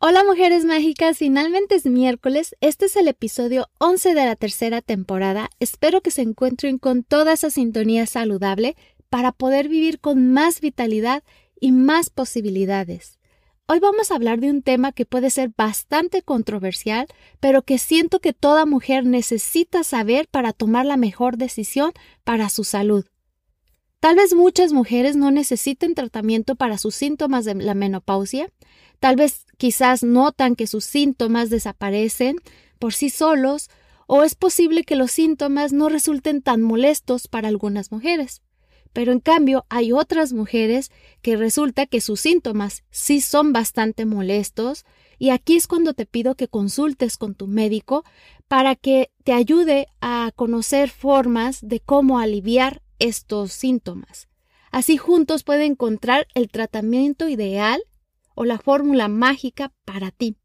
Hola mujeres mágicas, finalmente es miércoles, este es el episodio 11 de la tercera temporada, espero que se encuentren con toda esa sintonía saludable para poder vivir con más vitalidad y más posibilidades. Hoy vamos a hablar de un tema que puede ser bastante controversial, pero que siento que toda mujer necesita saber para tomar la mejor decisión para su salud. Tal vez muchas mujeres no necesiten tratamiento para sus síntomas de la menopausia, tal vez quizás notan que sus síntomas desaparecen por sí solos, o es posible que los síntomas no resulten tan molestos para algunas mujeres. Pero en cambio hay otras mujeres que resulta que sus síntomas sí son bastante molestos y aquí es cuando te pido que consultes con tu médico para que te ayude a conocer formas de cómo aliviar estos síntomas. Así juntos puede encontrar el tratamiento ideal o la fórmula mágica para ti.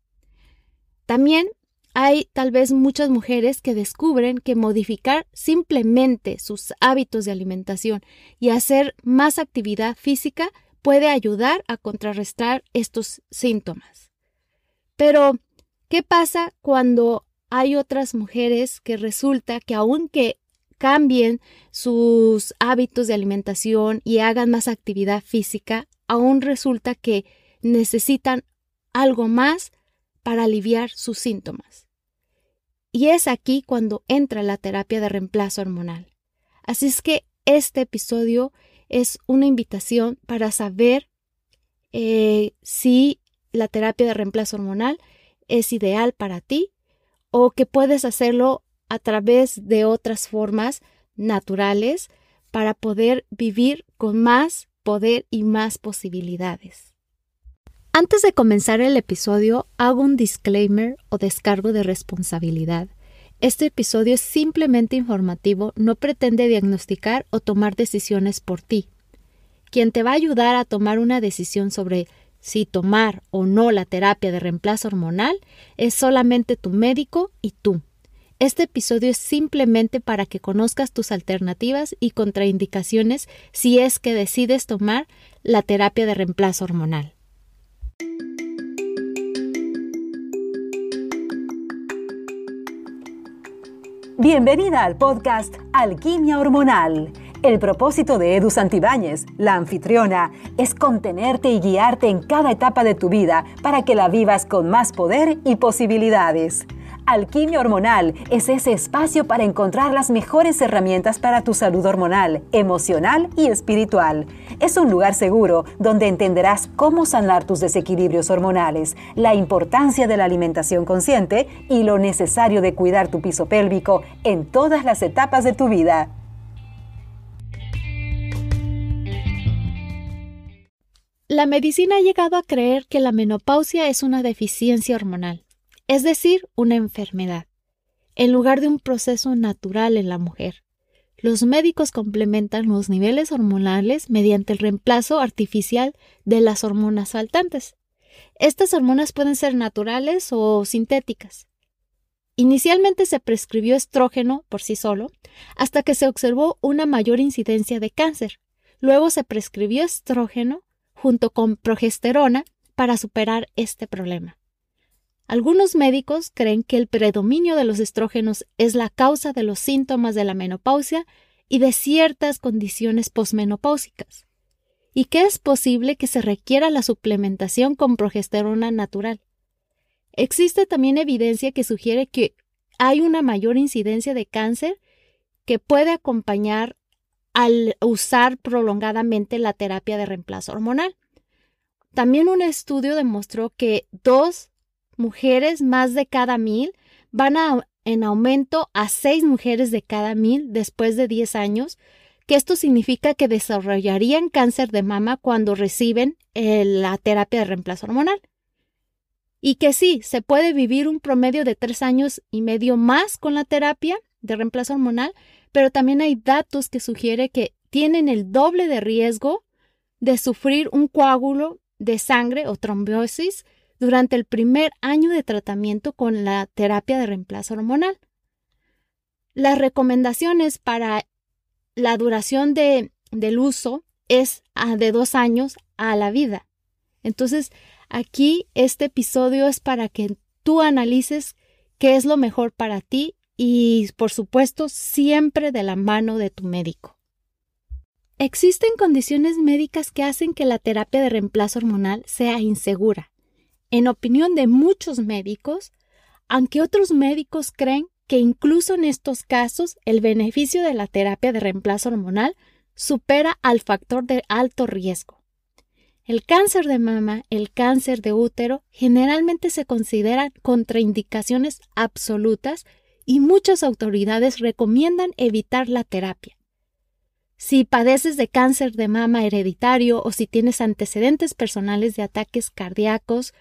También hay tal vez muchas mujeres que descubren que modificar simplemente sus hábitos de alimentación y hacer más actividad física puede ayudar a contrarrestar estos síntomas. Pero, ¿qué pasa cuando hay otras mujeres que resulta que aunque cambien sus hábitos de alimentación y hagan más actividad física, aún resulta que necesitan algo más para aliviar sus síntomas. Y es aquí cuando entra la terapia de reemplazo hormonal. Así es que este episodio es una invitación para saber eh, si la terapia de reemplazo hormonal es ideal para ti o que puedes hacerlo a través de otras formas naturales para poder vivir con más poder y más posibilidades. Antes de comenzar el episodio, hago un disclaimer o descargo de responsabilidad. Este episodio es simplemente informativo, no pretende diagnosticar o tomar decisiones por ti. Quien te va a ayudar a tomar una decisión sobre si tomar o no la terapia de reemplazo hormonal es solamente tu médico y tú. Este episodio es simplemente para que conozcas tus alternativas y contraindicaciones si es que decides tomar la terapia de reemplazo hormonal. Bienvenida al podcast Alquimia Hormonal. El propósito de Edu Santibáñez, la anfitriona, es contenerte y guiarte en cada etapa de tu vida para que la vivas con más poder y posibilidades. Alquimia Hormonal es ese espacio para encontrar las mejores herramientas para tu salud hormonal, emocional y espiritual. Es un lugar seguro donde entenderás cómo sanar tus desequilibrios hormonales, la importancia de la alimentación consciente y lo necesario de cuidar tu piso pélvico en todas las etapas de tu vida. La medicina ha llegado a creer que la menopausia es una deficiencia hormonal es decir, una enfermedad, en lugar de un proceso natural en la mujer. Los médicos complementan los niveles hormonales mediante el reemplazo artificial de las hormonas faltantes. Estas hormonas pueden ser naturales o sintéticas. Inicialmente se prescribió estrógeno por sí solo, hasta que se observó una mayor incidencia de cáncer. Luego se prescribió estrógeno junto con progesterona para superar este problema. Algunos médicos creen que el predominio de los estrógenos es la causa de los síntomas de la menopausia y de ciertas condiciones posmenopáusicas, y que es posible que se requiera la suplementación con progesterona natural. Existe también evidencia que sugiere que hay una mayor incidencia de cáncer que puede acompañar al usar prolongadamente la terapia de reemplazo hormonal. También un estudio demostró que dos mujeres más de cada mil van en aumento a seis mujeres de cada mil después de 10 años, que esto significa que desarrollarían cáncer de mama cuando reciben eh, la terapia de reemplazo hormonal. Y que sí, se puede vivir un promedio de tres años y medio más con la terapia de reemplazo hormonal, pero también hay datos que sugieren que tienen el doble de riesgo de sufrir un coágulo de sangre o trombosis durante el primer año de tratamiento con la terapia de reemplazo hormonal. Las recomendaciones para la duración de, del uso es de dos años a la vida. Entonces, Aquí este episodio es para que tú analices qué es lo mejor para ti y, por supuesto, siempre de la mano de tu médico. Existen condiciones médicas que hacen que la terapia de reemplazo hormonal sea insegura. En opinión de muchos médicos, aunque otros médicos creen que incluso en estos casos el beneficio de la terapia de reemplazo hormonal supera al factor de alto riesgo. El cáncer de mama, el cáncer de útero, generalmente se consideran contraindicaciones absolutas y muchas autoridades recomiendan evitar la terapia. Si padeces de cáncer de mama hereditario o si tienes antecedentes personales de ataques cardíacos,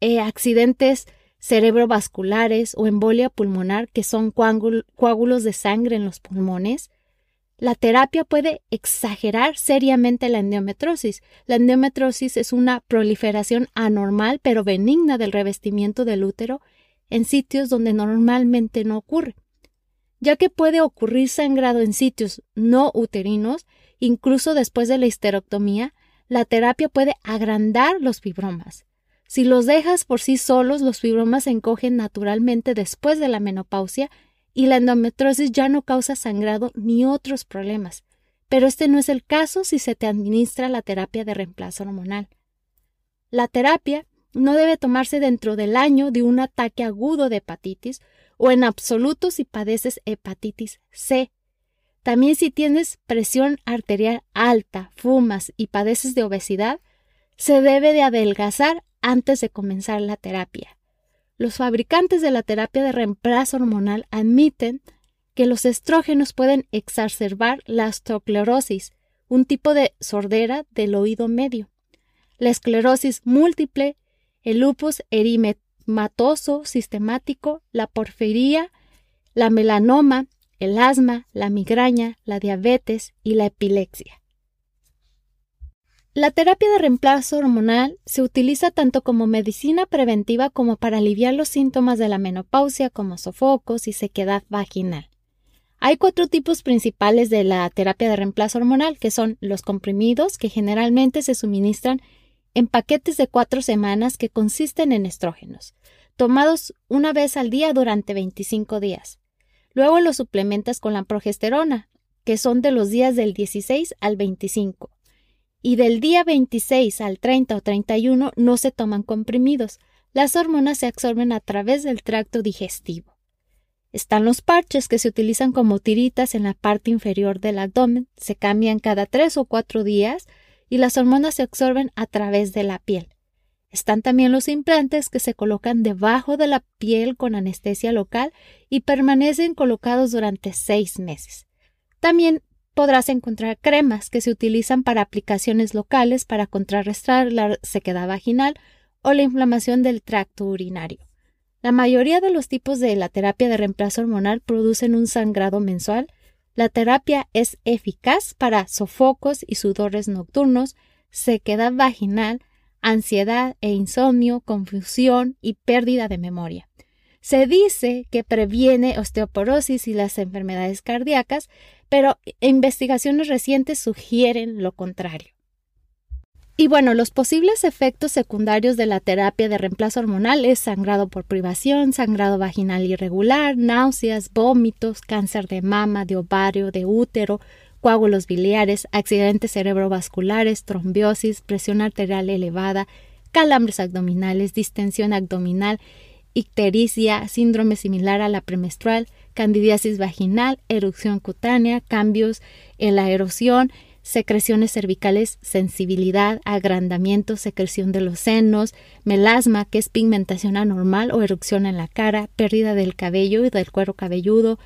eh, accidentes cerebrovasculares o embolia pulmonar, que son coágulos de sangre en los pulmones, la terapia puede exagerar seriamente la endometrosis. La endometrosis es una proliferación anormal pero benigna del revestimiento del útero en sitios donde normalmente no ocurre, ya que puede ocurrir sangrado en sitios no uterinos, incluso después de la histerectomía, la terapia puede agrandar los fibromas. Si los dejas por sí solos, los fibromas se encogen naturalmente después de la menopausia y la endometriosis ya no causa sangrado ni otros problemas. Pero este no es el caso si se te administra la terapia de reemplazo hormonal. La terapia no debe tomarse dentro del año de un ataque agudo de hepatitis o en absoluto si padeces hepatitis C. También si tienes presión arterial alta, fumas y padeces de obesidad, se debe de adelgazar antes de comenzar la terapia. Los fabricantes de la terapia de reemplazo hormonal admiten que los estrógenos pueden exacerbar la osteoclerosis, un tipo de sordera del oído medio, la esclerosis múltiple, el lupus eritematoso sistemático, la porfiría, la melanoma, el asma, la migraña, la diabetes y la epilepsia. La terapia de reemplazo hormonal se utiliza tanto como medicina preventiva como para aliviar los síntomas de la menopausia como sofocos y sequedad vaginal. Hay cuatro tipos principales de la terapia de reemplazo hormonal, que son los comprimidos, que generalmente se suministran en paquetes de cuatro semanas que consisten en estrógenos, tomados una vez al día durante 25 días. Luego los suplementas con la progesterona, que son de los días del 16 al 25 y del día 26 al 30 o 31 no se toman comprimidos. Las hormonas se absorben a través del tracto digestivo. Están los parches que se utilizan como tiritas en la parte inferior del abdomen, se cambian cada tres o cuatro días y las hormonas se absorben a través de la piel. Están también los implantes que se colocan debajo de la piel con anestesia local y permanecen colocados durante seis meses. También podrás encontrar cremas que se utilizan para aplicaciones locales para contrarrestar la sequedad vaginal o la inflamación del tracto urinario. La mayoría de los tipos de la terapia de reemplazo hormonal producen un sangrado mensual. La terapia es eficaz para sofocos y sudores nocturnos, sequedad vaginal, ansiedad e insomnio, confusión y pérdida de memoria. Se dice que previene osteoporosis y las enfermedades cardíacas, pero investigaciones recientes sugieren lo contrario. Y bueno, los posibles efectos secundarios de la terapia de reemplazo hormonal es sangrado por privación, sangrado vaginal irregular, náuseas, vómitos, cáncer de mama, de ovario, de útero, coágulos biliares, accidentes cerebrovasculares, trombiosis, presión arterial elevada, calambres abdominales, distensión abdominal ictericia, síndrome similar a la premenstrual, candidiasis vaginal, erupción cutánea, cambios en la erosión, secreciones cervicales, sensibilidad, agrandamiento, secreción de los senos, melasma, que es pigmentación anormal o erupción en la cara, pérdida del cabello y del cuero cabelludo,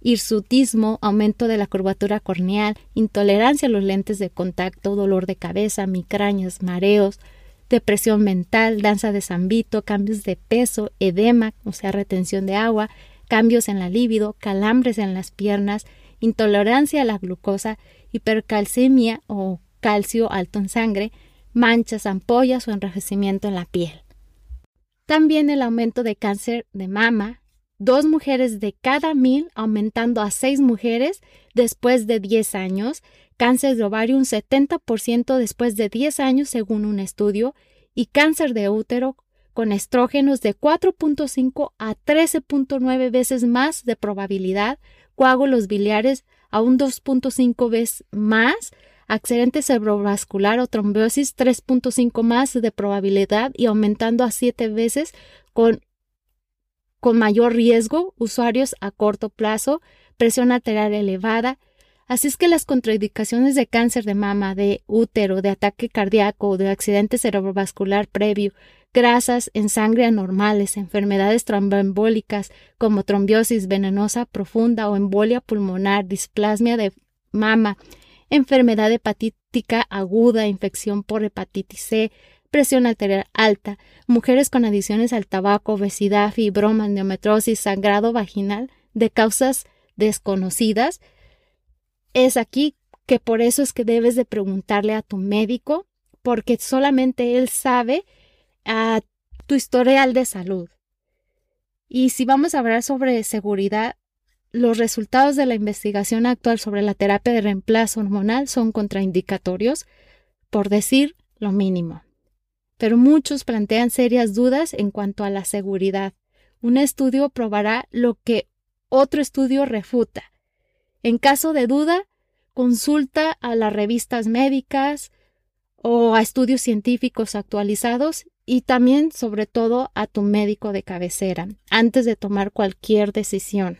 hirsutismo, aumento de la curvatura corneal, intolerancia a los lentes de contacto, dolor de cabeza, migrañas, mareos, depresión mental, danza de zambito, cambios de peso, edema, o sea, retención de agua, cambios en la libido, calambres en las piernas, intolerancia a la glucosa, hipercalcemia o calcio alto en sangre, manchas, ampollas o enrojecimiento en la piel. También el aumento de cáncer de mama, dos mujeres de cada mil aumentando a seis mujeres después de 10 años, cáncer de ovario un 70% después de 10 años según un estudio y cáncer de útero con estrógenos de 4.5 a 13.9 veces más de probabilidad, coágulos biliares a un 2.5 veces más, accidente cerebrovascular o trombiosis 3.5 más de probabilidad y aumentando a 7 veces con, con mayor riesgo, usuarios a corto plazo, presión arterial elevada, Así es que las contraindicaciones de cáncer de mama, de útero, de ataque cardíaco o de accidente cerebrovascular previo, grasas en sangre anormales, enfermedades tromboembólicas como trombiosis venenosa profunda o embolia pulmonar, displasmia de mama, enfermedad hepatítica aguda, infección por hepatitis C, presión arterial alta, mujeres con adiciones al tabaco, obesidad, fibroma, endometriosis, sangrado vaginal de causas desconocidas, es aquí que por eso es que debes de preguntarle a tu médico, porque solamente él sabe a tu historial de salud. Y si vamos a hablar sobre seguridad, los resultados de la investigación actual sobre la terapia de reemplazo hormonal son contraindicatorios, por decir lo mínimo. Pero muchos plantean serias dudas en cuanto a la seguridad. Un estudio probará lo que otro estudio refuta. En caso de duda, consulta a las revistas médicas o a estudios científicos actualizados y también, sobre todo, a tu médico de cabecera antes de tomar cualquier decisión.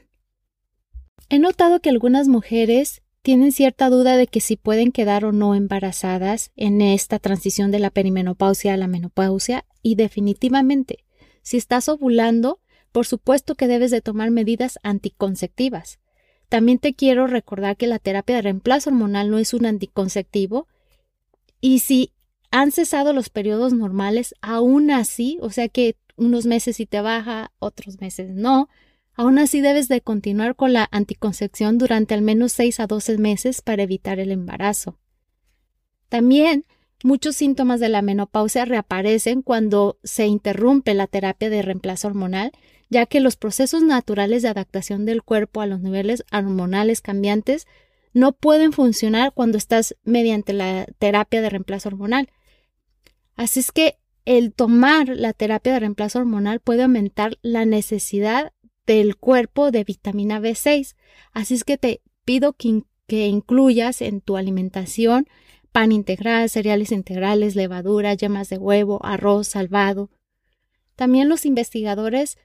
He notado que algunas mujeres tienen cierta duda de que si pueden quedar o no embarazadas en esta transición de la perimenopausia a la menopausia y definitivamente, si estás ovulando, por supuesto que debes de tomar medidas anticonceptivas. También te quiero recordar que la terapia de reemplazo hormonal no es un anticonceptivo y si han cesado los periodos normales, aún así, o sea que unos meses sí te baja, otros meses no, aún así debes de continuar con la anticoncepción durante al menos 6 a 12 meses para evitar el embarazo. También muchos síntomas de la menopausia reaparecen cuando se interrumpe la terapia de reemplazo hormonal ya que los procesos naturales de adaptación del cuerpo a los niveles hormonales cambiantes no pueden funcionar cuando estás mediante la terapia de reemplazo hormonal. Así es que el tomar la terapia de reemplazo hormonal puede aumentar la necesidad del cuerpo de vitamina B6. Así es que te pido que, que incluyas en tu alimentación pan integral, cereales integrales, levadura, yemas de huevo, arroz salvado. También los investigadores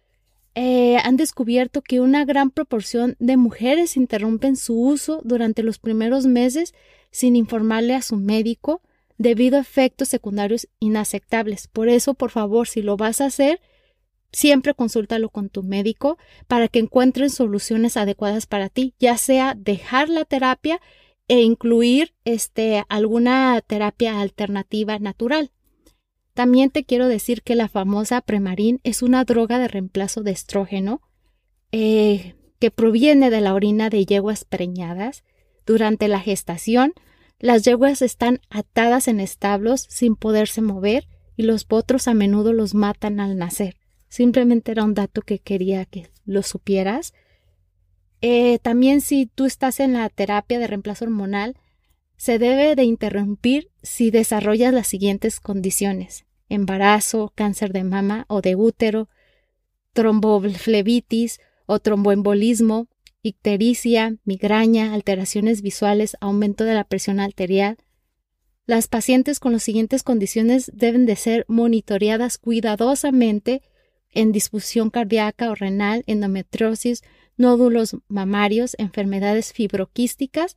eh, han descubierto que una gran proporción de mujeres interrumpen su uso durante los primeros meses sin informarle a su médico debido a efectos secundarios inaceptables. Por eso, por favor, si lo vas a hacer, siempre consúltalo con tu médico para que encuentren soluciones adecuadas para ti, ya sea dejar la terapia e incluir este, alguna terapia alternativa natural. También te quiero decir que la famosa Premarin es una droga de reemplazo de estrógeno eh, que proviene de la orina de yeguas preñadas. Durante la gestación, las yeguas están atadas en establos sin poderse mover y los potros a menudo los matan al nacer. Simplemente era un dato que quería que lo supieras. Eh, también si tú estás en la terapia de reemplazo hormonal, se debe de interrumpir si desarrollas las siguientes condiciones. Embarazo, cáncer de mama o de útero, tromboflebitis o tromboembolismo, ictericia, migraña, alteraciones visuales, aumento de la presión arterial. Las pacientes con las siguientes condiciones deben de ser monitoreadas cuidadosamente en disfunción cardíaca o renal, endometriosis, nódulos mamarios, enfermedades fibroquísticas,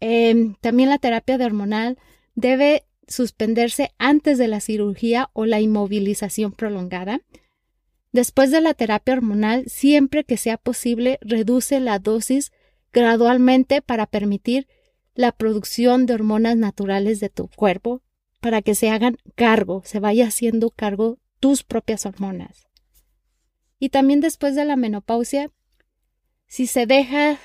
Em, también la terapia hormonal debe suspenderse antes de la cirugía o la inmovilización prolongada. Después de la terapia hormonal, siempre que sea posible, reduce la dosis gradualmente para permitir la producción de hormonas naturales de tu cuerpo, para que se hagan cargo, se vaya haciendo cargo tus propias hormonas. Y también después de la menopausia, si se deja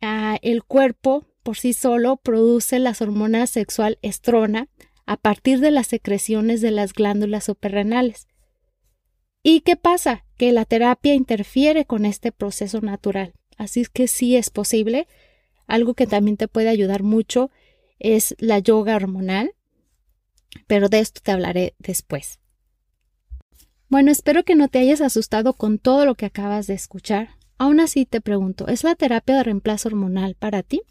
ah, el cuerpo por sí solo produce las hormonas sexual estrona a partir de las secreciones de las glándulas suprarrenales. ¿Y qué pasa? Que la terapia interfiere con este proceso natural. Así que sí es posible. Algo que también te puede ayudar mucho es la yoga hormonal. pero de esto te hablaré después. Bueno, espero que no te hayas asustado con todo lo que acabas de escuchar. Aún así te pregunto, ¿es la terapia de reemplazo hormonal para ti?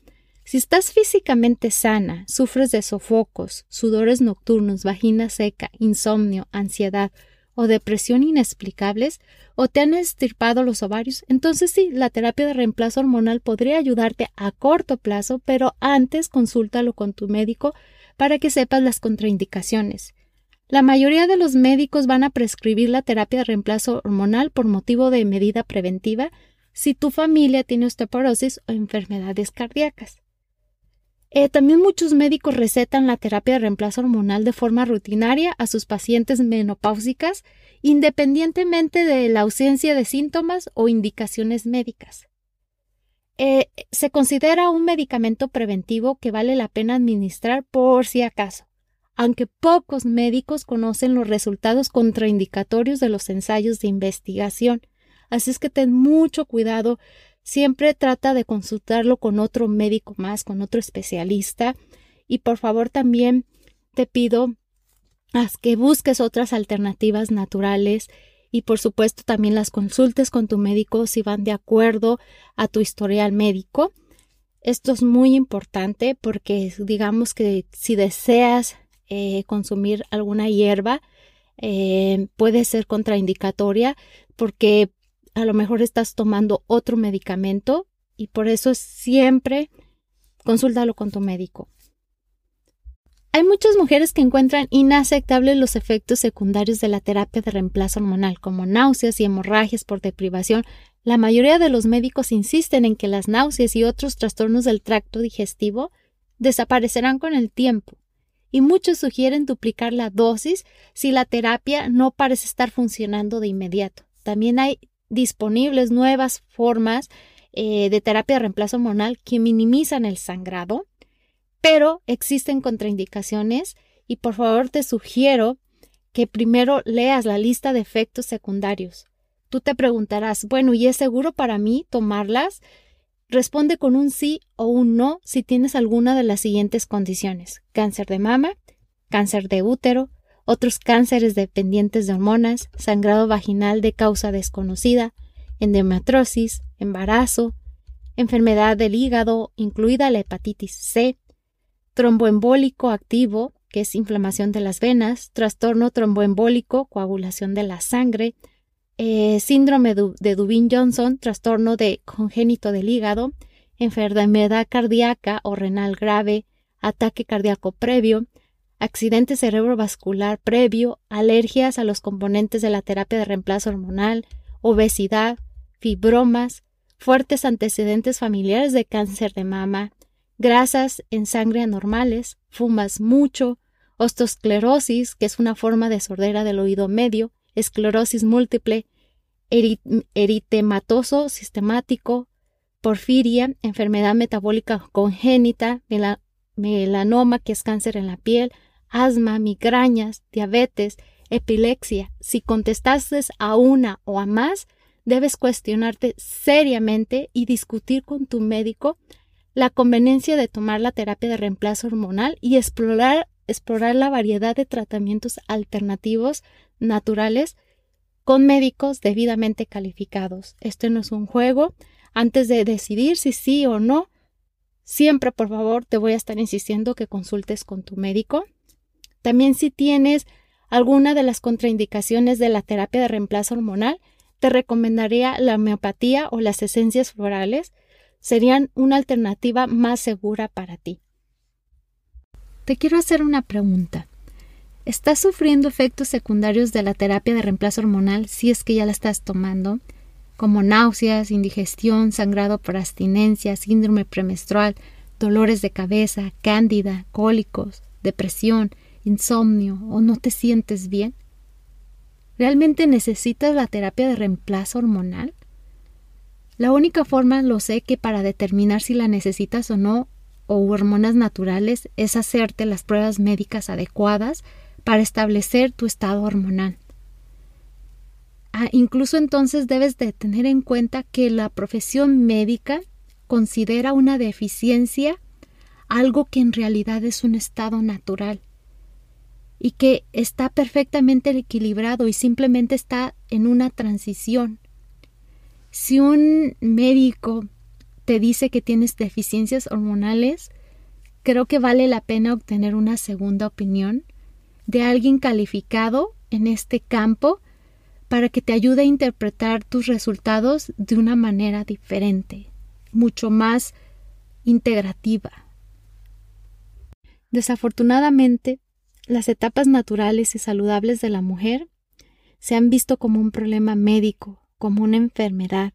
Si estás físicamente sana, sufres de sofocos, sudores nocturnos, vagina seca, insomnio, ansiedad o depresión inexplicables, o te han estirpado los ovarios, entonces sí, la terapia de reemplazo hormonal podría ayudarte a corto plazo, pero antes consúltalo con tu médico para que sepas las contraindicaciones. La mayoría de los médicos van a prescribir la terapia de reemplazo hormonal por motivo de medida preventiva si tu familia tiene osteoporosis o enfermedades cardíacas. Eh, también muchos médicos recetan la terapia de reemplazo hormonal de forma rutinaria a sus pacientes menopáusicas, independientemente de la ausencia de síntomas o indicaciones médicas. Eh, se considera un medicamento preventivo que vale la pena administrar por si acaso, aunque pocos médicos conocen los resultados contraindicatorios de los ensayos de investigación. Así es que ten mucho cuidado, siempre trata de consultarlo con otro médico más, con otro especialista y por favor también te pido que busques otras alternativas naturales y por supuesto también las consultes con tu médico si van de acuerdo a tu historial médico. Esto es muy importante porque digamos que si deseas eh, consumir alguna hierba eh, puede ser contraindicatoria porque a lo mejor estás tomando otro medicamento y por eso siempre consúltalo con tu médico. Hay muchas mujeres que encuentran inaceptables los efectos secundarios de la terapia de reemplazo hormonal, como náuseas y hemorragias por deprivación. La mayoría de los médicos insisten en que las náuseas y otros trastornos del tracto digestivo desaparecerán con el tiempo, y muchos sugieren duplicar la dosis si la terapia no parece estar funcionando de inmediato. También hay disponibles nuevas formas eh, de terapia de reemplazo hormonal que minimizan el sangrado pero existen contraindicaciones y por favor te sugiero que primero leas la lista de efectos secundarios. Tú te preguntarás, bueno, ¿y es seguro para mí tomarlas? Responde con un sí o un no si tienes alguna de las siguientes condiciones. Cáncer de mama, cáncer de útero, otros cánceres dependientes de hormonas, sangrado vaginal de causa desconocida, endometriosis, embarazo, enfermedad del hígado, incluida la hepatitis C, tromboembólico activo, que es inflamación de las venas, trastorno tromboembólico, coagulación de la sangre, eh, síndrome de Dubin-Johnson, trastorno de congénito del hígado, enfermedad cardíaca o renal grave, ataque cardíaco previo, accidente cerebrovascular previo, alergias a los componentes de la terapia de reemplazo hormonal, obesidad, fibromas, fuertes antecedentes familiares de cáncer de mama, grasas en sangre anormales, fumas mucho, osteosclerosis, que es una forma de sordera del oído medio, esclerosis múltiple, eritematoso sistemático, porfiria, enfermedad metabólica congénita, melanoma, que es cáncer en la piel, asma, migrañas, diabetes, epilepsia. Si contestaste a una o a más, debes cuestionarte seriamente y discutir con tu médico la conveniencia de tomar la terapia de reemplazo hormonal y explorar, explorar la variedad de tratamientos alternativos naturales con médicos debidamente calificados. Esto no es un juego. Antes de decidir si sí o no, siempre por favor te voy a estar insistiendo que consultes con tu médico. También si tienes alguna de las contraindicaciones de la terapia de reemplazo hormonal, te recomendaría la homeopatía o las esencias florales serían una alternativa más segura para ti. Te quiero hacer una pregunta. ¿Estás sufriendo efectos secundarios de la terapia de reemplazo hormonal si es que ya la estás tomando? como náuseas, indigestión, sangrado por abstinencia, síndrome premenstrual, dolores de cabeza, cándida, cólicos, depresión, insomnio o no te sientes bien? ¿Realmente necesitas la terapia de reemplazo hormonal? La única forma, lo sé, que para determinar si la necesitas o no, o hormonas naturales, es hacerte las pruebas médicas adecuadas para establecer tu estado hormonal. Ah, incluso entonces debes de tener en cuenta que la profesión médica considera una deficiencia algo que en realidad es un estado natural. Y que está perfectamente equilibrado y simplemente está en una transición. Si un médico te dice que tienes deficiencias hormonales, creo que vale la pena obtener una segunda opinión de alguien calificado en este campo para que te ayude a interpretar tus resultados de una manera diferente, mucho más integrativa. Desafortunadamente, las etapas naturales y saludables de la mujer se han visto como un problema médico, como una enfermedad.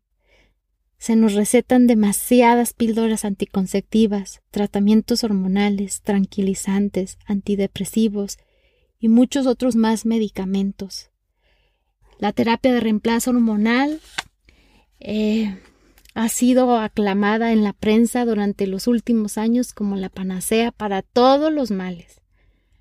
Se nos recetan demasiadas píldoras anticonceptivas, tratamientos hormonales, tranquilizantes, antidepresivos y muchos otros más medicamentos. La terapia de reemplazo hormonal eh, ha sido aclamada en la prensa durante los últimos años como la panacea para todos los males.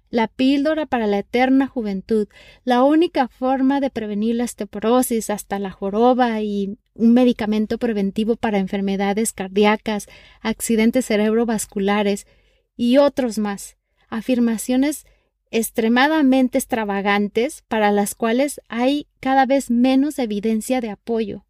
La píldora para la eterna juventud, la única forma de prevenir la osteoporosis hasta la joroba y un medicamento preventivo para enfermedades cardíacas, accidentes cerebrovasculares y otros más. Afirmaciones extremadamente extravagantes para las cuales hay cada vez menos evidencia de apoyo.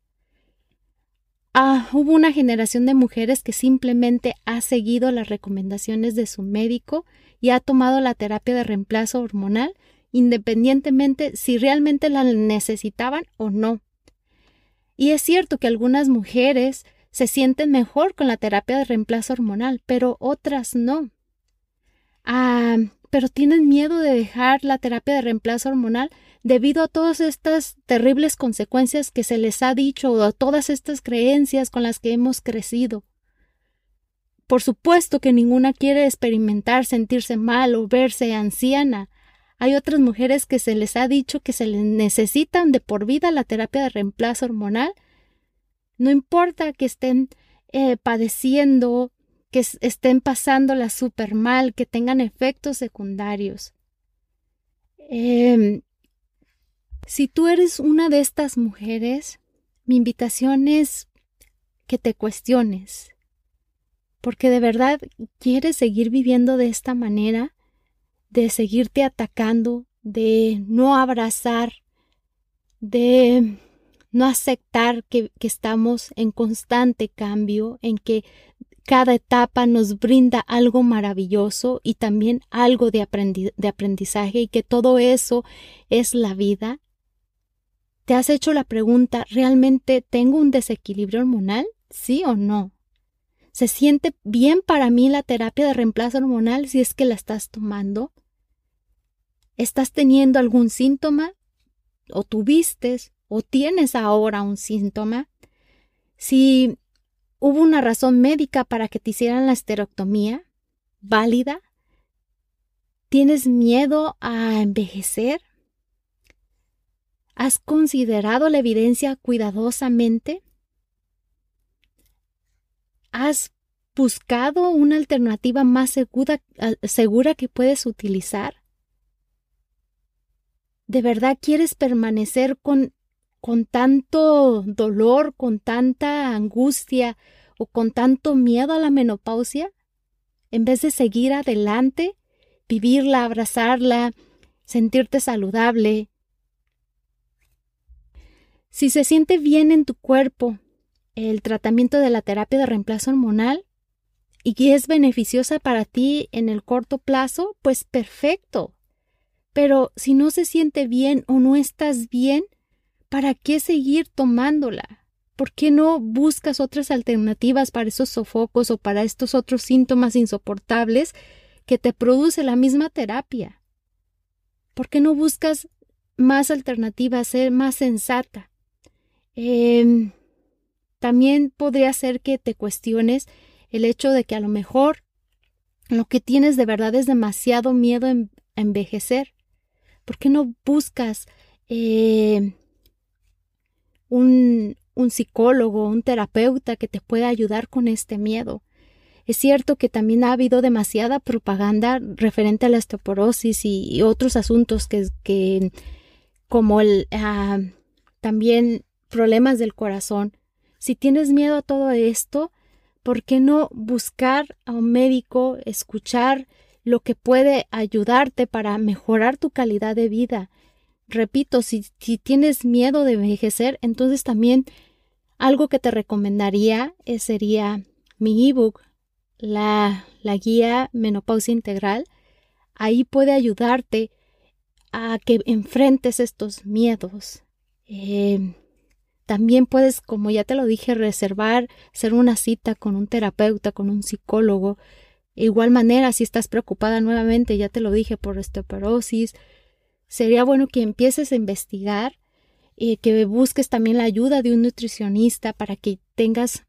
Ah, hubo una generación de mujeres que simplemente ha seguido las recomendaciones de su médico y ha tomado la terapia de reemplazo hormonal independientemente si realmente la necesitaban o no. Y es cierto que algunas mujeres se sienten mejor con la terapia de reemplazo hormonal, pero otras no. Ah, pero tienen miedo de dejar la terapia de reemplazo hormonal debido a todas estas terribles consecuencias que se les ha dicho o a todas estas creencias con las que hemos crecido. Por supuesto que ninguna quiere experimentar sentirse mal o verse anciana. Hay otras mujeres que se les ha dicho que se les necesitan de por vida la terapia de reemplazo hormonal. No importa que estén eh, padeciendo, que estén pasándola súper mal, que tengan efectos secundarios. Eh, si tú eres una de estas mujeres, mi invitación es que te cuestiones, porque de verdad quieres seguir viviendo de esta manera, de seguirte atacando, de no abrazar, de no aceptar que, estamos en constante cambio, en que cada etapa nos brinda algo maravilloso y también algo de aprendizaje y que todo eso es la vida ¿Te has hecho la pregunta, ¿realmente tengo un desequilibrio hormonal? ¿Sí o no? ¿Se siente bien para mí la terapia de reemplazo hormonal si es que la estás tomando? ¿Estás teniendo algún síntoma? ¿O tuviste? ¿O tienes ahora un síntoma? Si hubo una razón médica para que te hicieran la esterectomía, válida, ¿tienes miedo a envejecer? ¿Has considerado la evidencia cuidadosamente? ¿Has buscado una alternativa más segura, segura que puedes utilizar? ¿De verdad quieres permanecer con, con tanto dolor, con tanta angustia o con tanto miedo a la menopausia? En vez de seguir adelante, vivirla, abrazarla, sentirte saludable, si se siente bien en tu cuerpo el tratamiento de la terapia de reemplazo hormonal y es beneficiosa para ti en el corto plazo, pues perfecto. Pero si no se siente bien o no estás bien, ¿para qué seguir tomándola? ¿Por qué no buscas otras alternativas para esos sofocos o para estos otros síntomas insoportables que te produce la misma terapia? ¿Por qué no buscas más alternativas, ser más sensata? Em, también podría ser que te cuestiones el hecho de que a lo mejor lo que tienes de verdad es demasiado miedo a envejecer. ¿Por qué no buscas eh, un, un psicólogo, un terapeuta que te pueda ayudar con este miedo? Es cierto que también ha habido demasiada propaganda referente a la osteoporosis y, otros asuntos que, que como el ah, también problemas del corazón, si tienes miedo a todo esto, ¿por qué no buscar a un médico, escuchar lo que puede ayudarte para mejorar tu calidad de vida. Repito, si, tienes miedo de envejecer, entonces también algo que te recomendaría eh, sería mi ebook, la, la guía Menopausia Integral. Ahí puede ayudarte a que enfrentes estos miedos. Eh, también puedes, como ya te lo dije, reservar, hacer una cita con un terapeuta, con un psicólogo. De igual manera, si estás preocupada nuevamente, ya te lo dije, por osteoporosis, sería bueno que empieces a investigar y que busques también la ayuda de un nutricionista para que tengas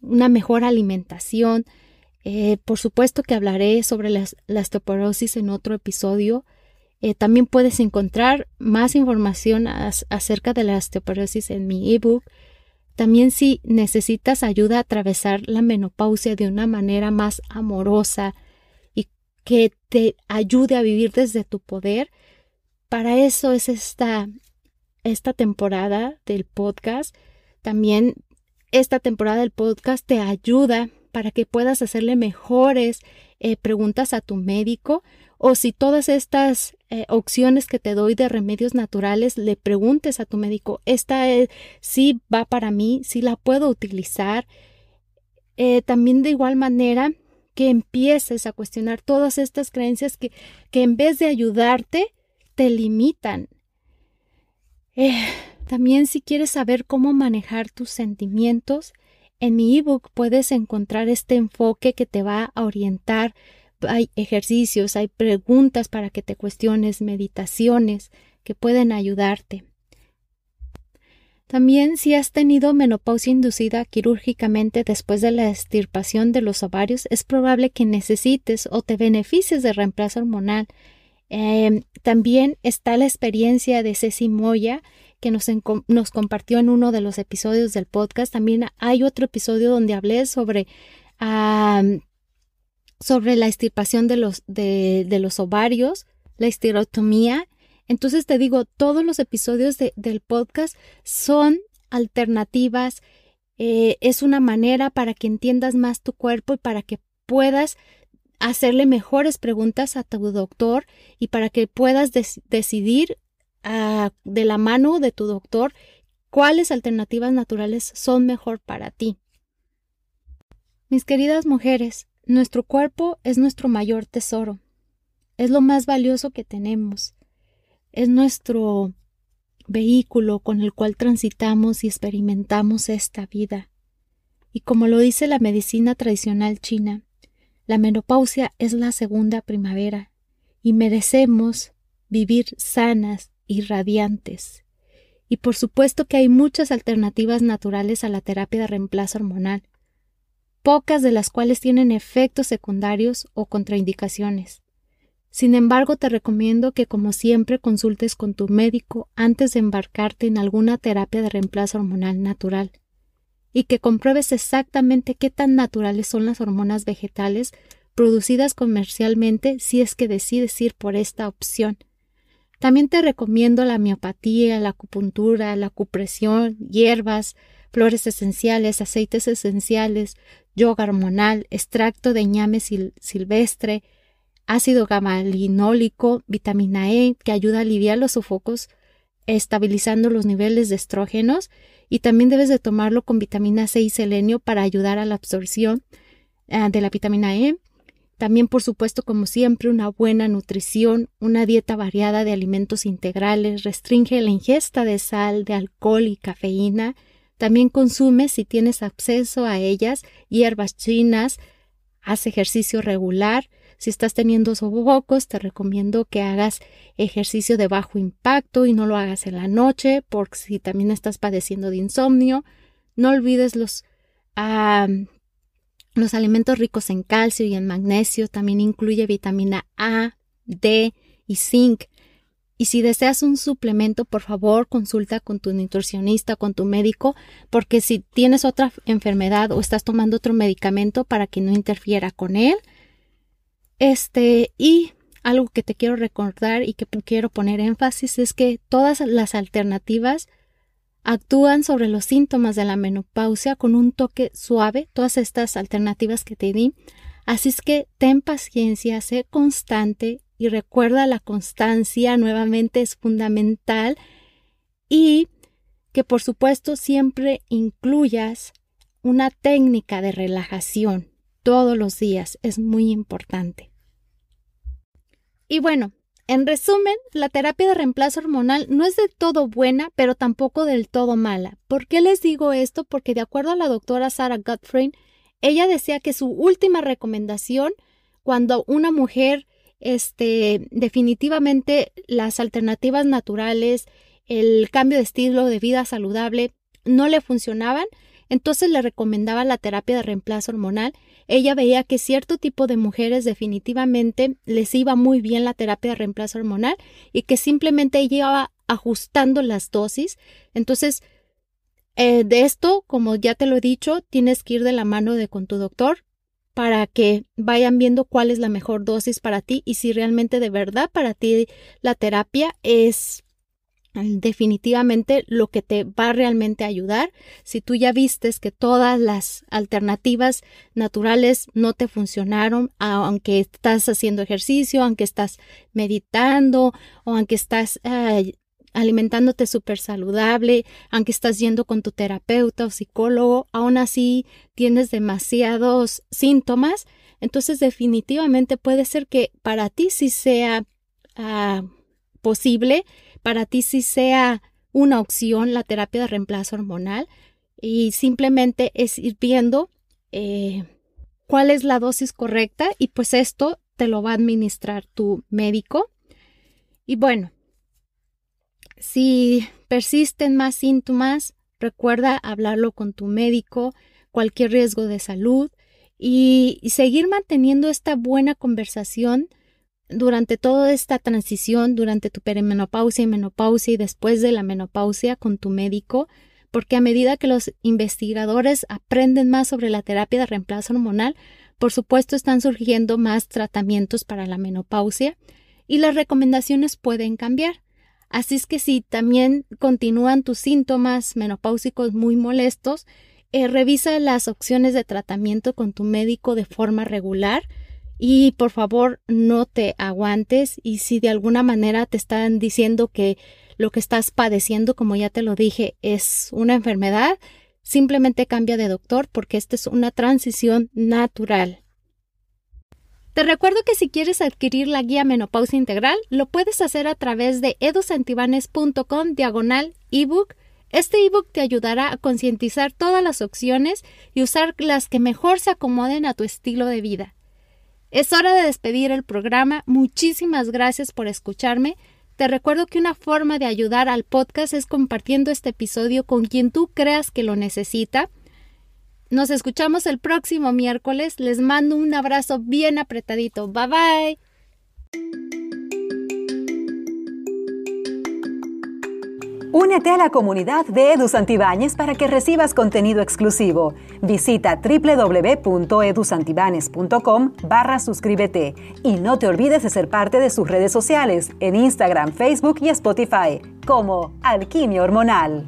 una mejor alimentación. Eh, por supuesto que hablaré sobre la osteoporosis en otro episodio. Eh, también puedes encontrar más información acerca de la osteoporosis en mi ebook. También si necesitas ayuda a atravesar la menopausia de una manera más amorosa y que te ayude a vivir desde tu poder, para eso es esta, esta temporada del podcast. También esta temporada del podcast te ayuda para que puedas hacerle mejores eh, preguntas a tu médico o si todas estas eh, opciones que te doy de remedios naturales le preguntes a tu médico, esta sí va para mí, sí la puedo utilizar. Eh, también de igual manera que empieces a cuestionar todas estas creencias que, que en vez de ayudarte, te limitan. también si quieres saber cómo manejar tus sentimientos, en mi ebook puedes encontrar este enfoque que te va a orientar. Hay ejercicios, hay preguntas para que te cuestiones, meditaciones que pueden ayudarte. También si has tenido menopausia inducida quirúrgicamente después de la extirpación de los ovarios, es probable que necesites o te beneficies de reemplazo hormonal. Em, también está la experiencia de Ceci Moya, que nos, nos, compartió en uno de los episodios del podcast. También hay otro episodio donde hablé sobre, sobre la extirpación de los, de, los ovarios, la estirotomía. Entonces te digo, todos los episodios del podcast son alternativas. Eh, es una manera para que entiendas más tu cuerpo y para que puedas hacerle mejores preguntas a tu doctor y para que puedas decidir de la mano de tu doctor cuáles alternativas naturales son mejor para ti. Mis queridas mujeres, nuestro cuerpo es nuestro mayor tesoro, es lo más valioso que tenemos, es nuestro vehículo con el cual transitamos y experimentamos esta vida. Y como lo dice la medicina tradicional china, la menopausia es la segunda primavera y merecemos vivir sanas, y radiantes. Y por supuesto que hay muchas alternativas naturales a la terapia de reemplazo hormonal, pocas de las cuales tienen efectos secundarios o contraindicaciones. Sin embargo, te recomiendo que como siempre consultes con tu médico antes de embarcarte en alguna terapia de reemplazo hormonal natural y que compruebes exactamente qué tan naturales son las hormonas vegetales producidas comercialmente si es que decides ir por esta opción también te recomiendo la miopatía, la acupuntura, la acupresión, hierbas, flores esenciales, aceites esenciales, yoga hormonal, extracto de ñame silvestre, ácido gamalinólico, vitamina E, que ayuda a aliviar los sofocos, estabilizando los niveles de estrógenos, y también debes de tomarlo con vitamina C y selenio para ayudar a la absorción ah, de la vitamina E, también, por supuesto, como siempre, una buena nutrición, una dieta variada de alimentos integrales, restringe la ingesta de sal, de alcohol y cafeína. También consume, si tienes acceso a ellas, hierbas chinas, haz ejercicio regular. Si estás teniendo sofocos, te recomiendo que hagas ejercicio de bajo impacto y no lo hagas en la noche, porque si también estás padeciendo de insomnio, no olvides los los alimentos ricos en calcio y en magnesio también incluye vitamina A, D y zinc. Y si deseas un suplemento, por favor, consulta con tu nutricionista, con tu médico, porque si tienes otra enfermedad o estás tomando otro medicamento para que no interfiera con él. Este, y algo que te quiero recordar y que quiero poner énfasis es que todas las alternativas actúan sobre los síntomas de la menopausia con un toque suave. Todas estas alternativas que te di Así es que ten paciencia, sé constante y recuerda la constancia nuevamente es fundamental y que por supuesto siempre incluyas una técnica de relajación todos los días. Es muy importante. Y bueno, en resumen, la terapia de reemplazo hormonal no es del todo buena, pero tampoco del todo mala. ¿Por qué les digo esto? Porque de acuerdo a la doctora Sarah Gottfried, ella decía que su última recomendación cuando una mujer este definitivamente las alternativas naturales, el cambio de estilo de vida saludable no le funcionaban, entonces le recomendaba la terapia de reemplazo hormonal. Ella veía que cierto tipo de mujeres definitivamente les iba muy bien la terapia de reemplazo hormonal y que simplemente ella iba ajustando las dosis. Entonces, eh, de esto, como ya te lo he dicho, tienes que ir de la mano de con tu doctor para que vayan viendo cuál es la mejor dosis para ti y si realmente de verdad para ti la terapia es definitivamente lo que te va realmente a ayudar. Si tú ya vistes que todas las alternativas naturales no te funcionaron, aunque estás haciendo ejercicio, aunque estás meditando o aunque estás alimentándote súper saludable, aunque estás yendo con tu terapeuta o psicólogo, aún así tienes demasiados síntomas, entonces definitivamente puede ser que para ti sí sea ah, posible, para ti sí sea una opción la terapia de reemplazo hormonal y simplemente es ir viendo eh, cuál es la dosis correcta y pues esto te lo va a administrar tu médico. Y bueno, si persisten más síntomas, recuerda hablarlo con tu médico, cualquier riesgo de salud y, seguir manteniendo esta buena conversación durante toda esta transición, durante tu perimenopausia y menopausia y después de la menopausia con tu médico, porque a medida que los investigadores aprenden más sobre la terapia de reemplazo hormonal, por supuesto están surgiendo más tratamientos para la menopausia y las recomendaciones pueden cambiar. Así es que si también continúan tus síntomas menopáusicos muy molestos, eh, revisa las opciones de tratamiento con tu médico de forma regular y por favor no te aguantes y si de alguna manera te están diciendo que lo que estás padeciendo, como ya te lo dije, es una enfermedad, simplemente cambia de doctor porque esta es una transición natural. Te recuerdo que si quieres adquirir la guía Menopausia Integral, lo puedes hacer a través de edusantibanes.com diagonal ebook. Este ebook te ayudará a concientizar todas las opciones y usar las que mejor se acomoden a tu estilo de vida. Es hora de despedir el programa. Muchísimas gracias por escucharme. Te recuerdo que una forma de ayudar al podcast es compartiendo este episodio con quien tú creas que lo necesita. Nos escuchamos el próximo miércoles. Les mando un abrazo bien apretadito. Bye bye. Únete a la comunidad de Edu Santibáñez para que recibas contenido exclusivo. Visita www.edusantibanes.com barra suscríbete y no te olvides de ser parte de sus redes sociales en Instagram, Facebook y Spotify como Alquimia Hormonal.